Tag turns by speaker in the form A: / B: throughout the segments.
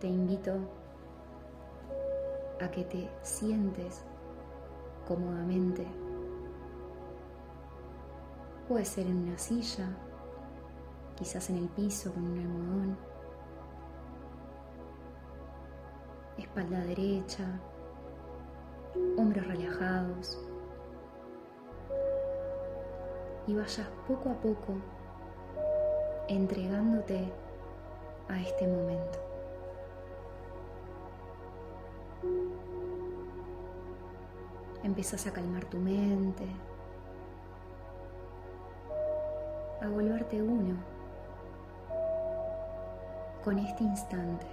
A: te invito a que te sientes cómodamente. Puede ser en una silla, quizás en el piso con un almohadón, espalda derecha, hombros relajados y vayas poco a poco entregándote a este momento. Empiezas a calmar tu mente, a volverte uno con este instante.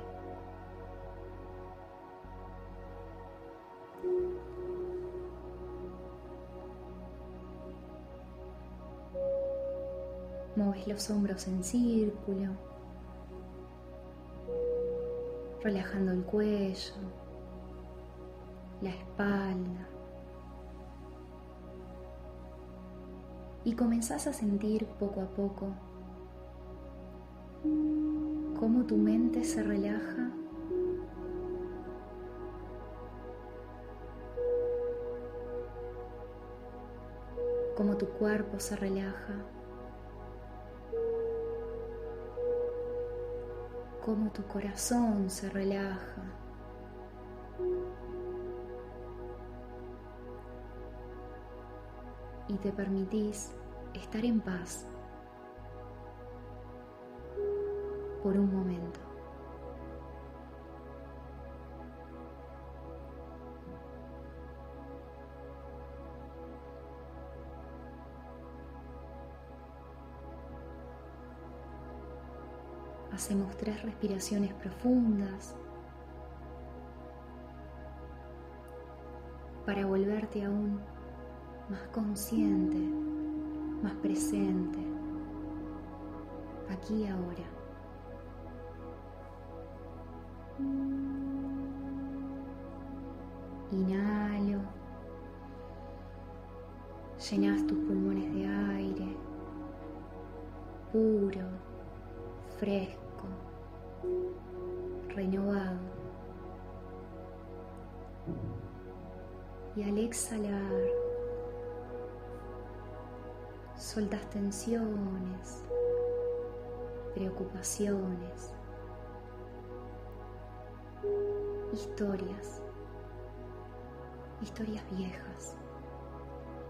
A: Mueves los hombros en círculo, relajando el cuello, la espalda. Y comenzás a sentir poco a poco cómo tu mente se relaja cómo tu cuerpo se relaja. cómo tu corazón se relaja. Y te permitís estar en paz por un momento. Hacemos tres respiraciones profundas para volverte aún más consciente, más presente, aquí y ahora. Inhalo, llenas tus pulmones de aire puro, fresco renovado. Y al exhalar, soltas tensiones, preocupaciones, historias, historias viejas,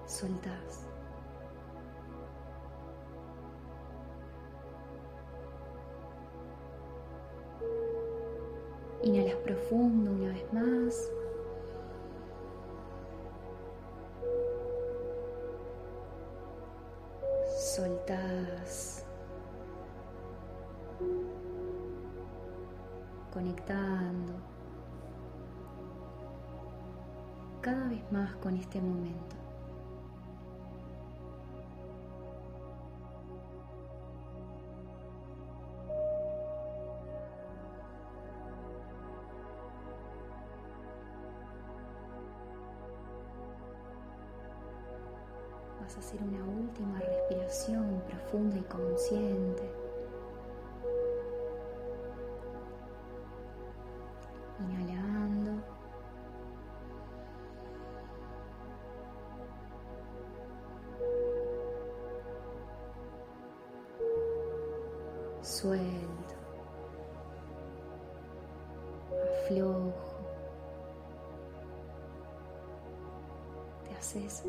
A: soltas. Inhalas profundo una vez más. Última respiración profunda y consciente. Inhalando. Suelto. Aflojo. Te haces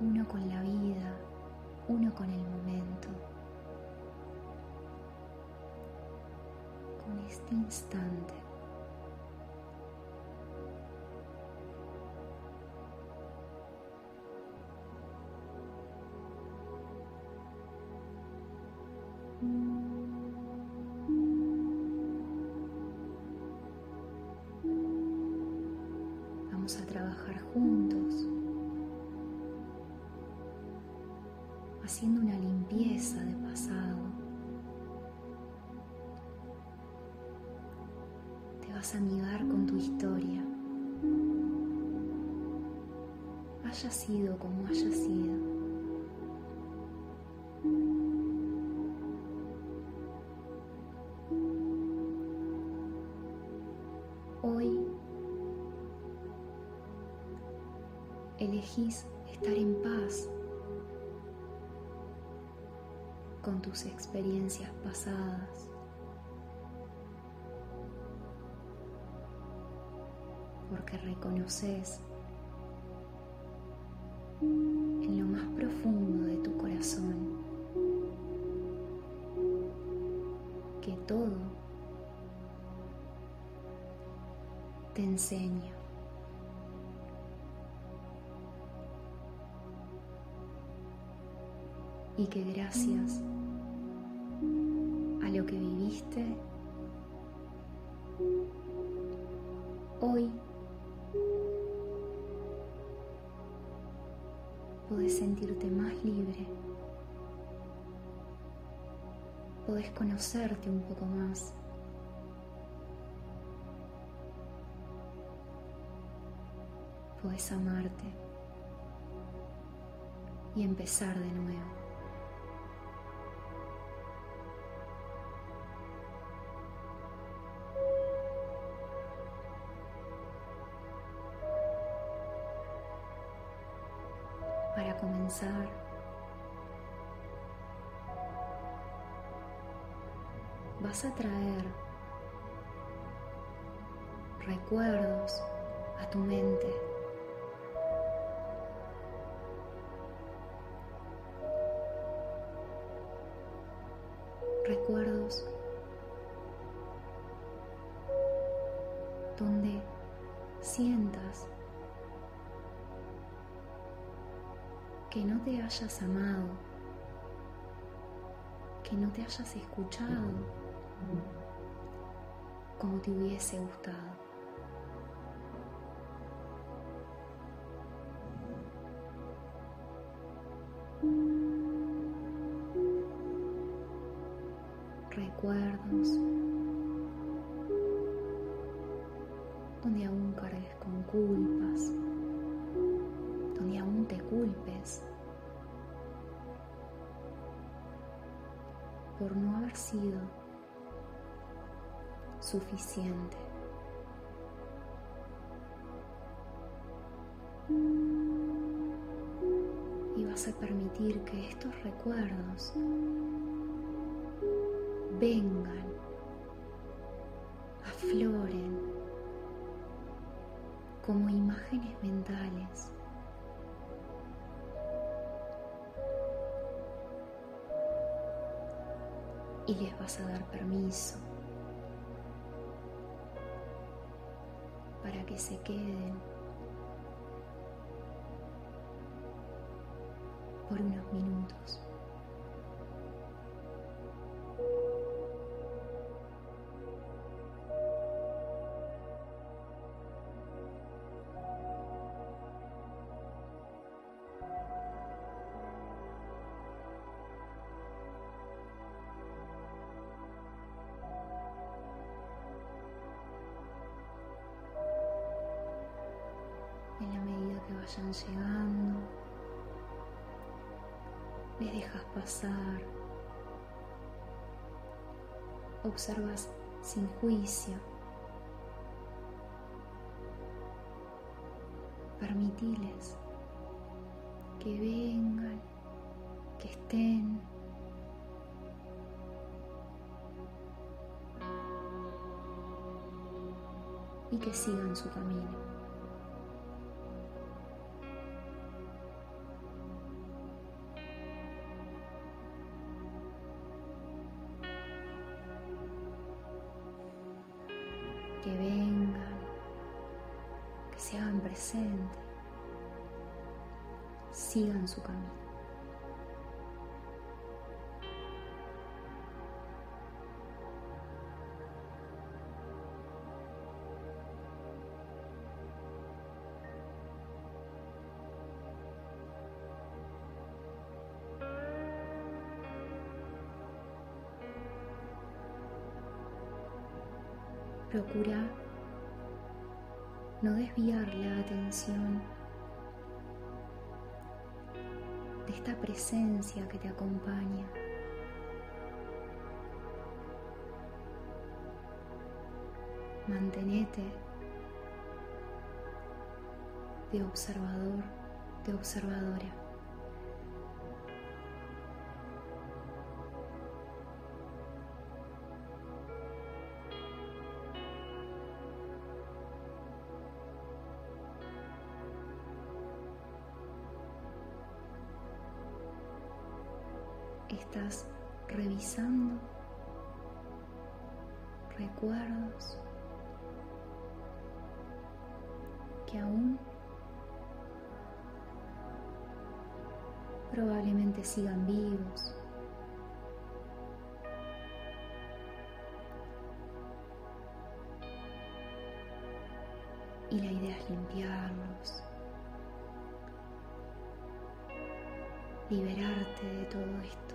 A: uno con la vida, uno con el momento, con este instante. Limpieza de pasado. Te vas a amigar con tu historia. Haya sido como haya sido. Tus experiencias pasadas. Porque reconoces en lo más profundo de tu corazón que todo te enseña. Y que gracias que viviste, hoy podés sentirte más libre, podés conocerte un poco más. Podés amarte y empezar de nuevo. Vas a traer recuerdos a tu mente. Recuerdos donde sientas que no te hayas amado, que no te hayas escuchado como te hubiese gustado. Y vas a permitir que estos recuerdos vengan, afloren como imágenes mentales. Y les vas a dar permiso que se queden por unos minutos. Vayan llegando, les dejas pasar, observas sin juicio, permitiles que vengan, que estén. y que sigan su camino. Procura no desviar la atención de esta presencia que te acompaña. Mantenete de observador de observadora. Estás revisando recuerdos que aún probablemente sigan vivos. Y la idea es limpiarlos, liberarte de todo esto.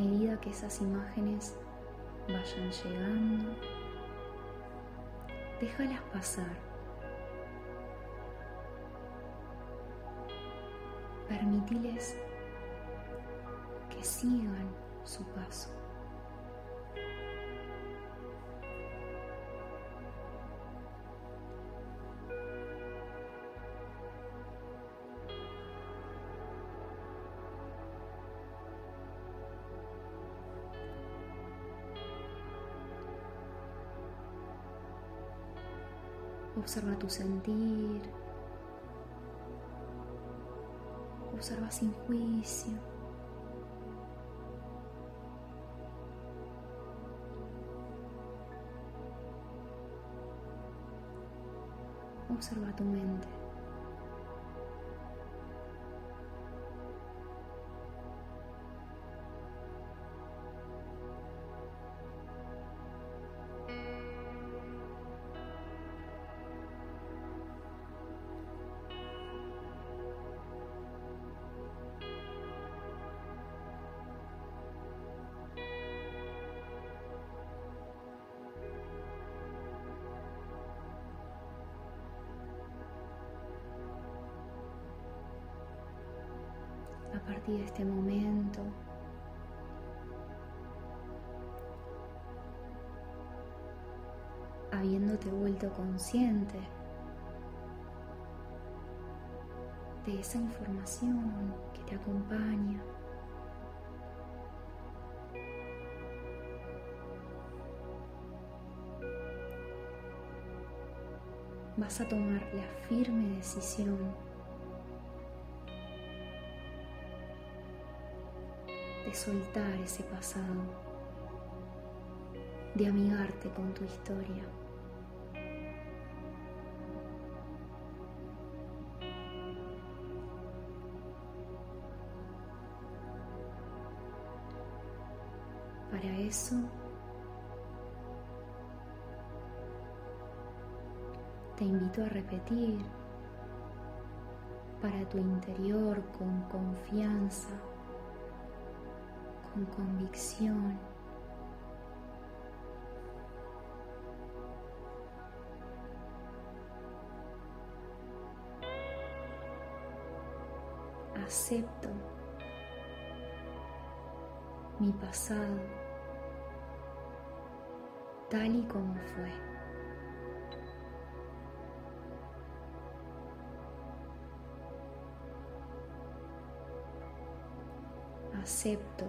A: Medida que esas imágenes vayan llegando, déjalas pasar. Permitiles que sigan su paso. Observa tu sentir. Observa sin juicio. Observa tu mente. De este momento. Habiéndote vuelto consciente de esa información que te acompaña. Vas a tomar la firme decisión de soltar ese pasado, de amigarte con tu historia. Para eso te invito a repetir para tu interior con confianza con convicción. Acepto mi pasado tal y como fue. acepto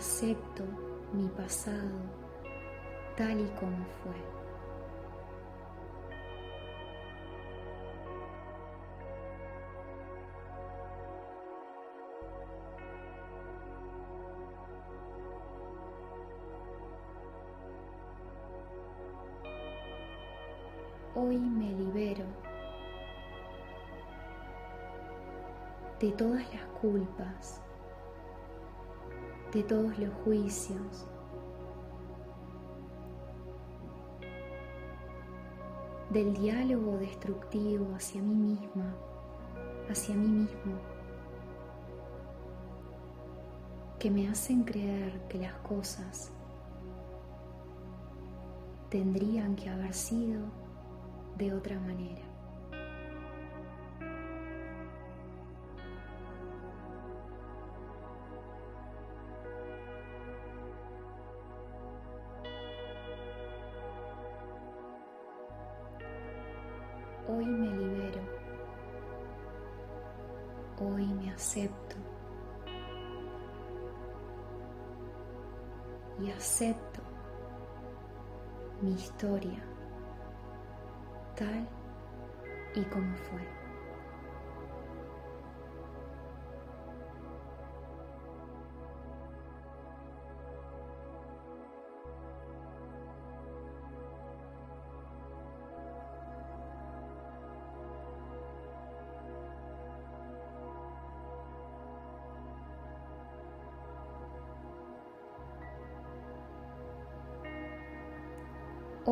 A: acepto mi pasado tal y como fue. Hoy me libero de todas las culpas de todos los juicios. del diálogo destructivo hacia mí misma, hacia mí mismo, que me hacen creer que las cosas tendrían que haber sido de otra manera.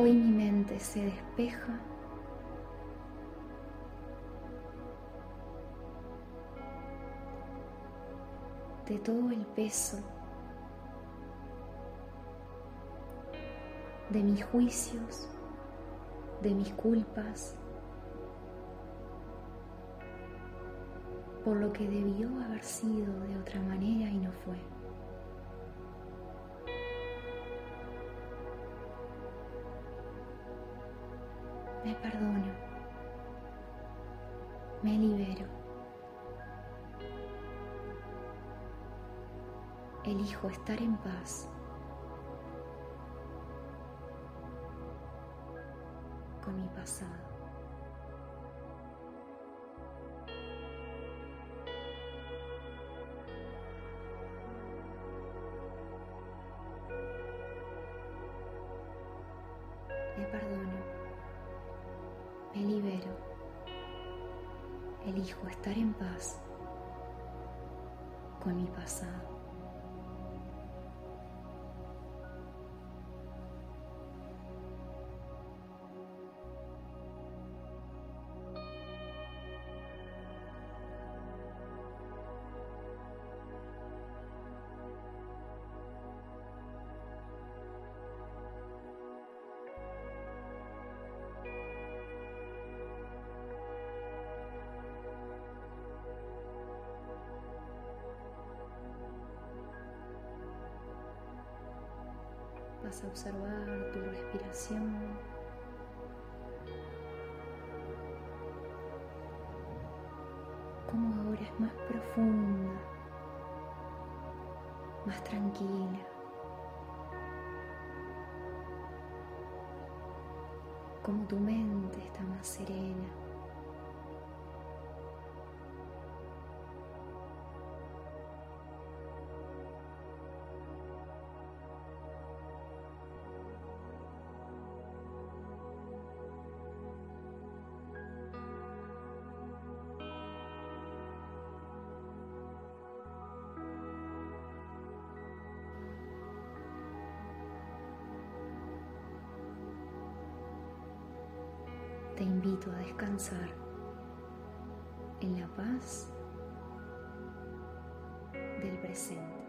A: Hoy mi mente se despeja de todo el peso de mis juicios, de mis culpas, por lo que debió haber sido de otra manera y no fue. Elijo estar en paz con mi pasado. Vas a observar tu respiración. Cómo ahora es más profunda, más tranquila. Como tu mente está más serena. Invito a descansar en la paz del presente.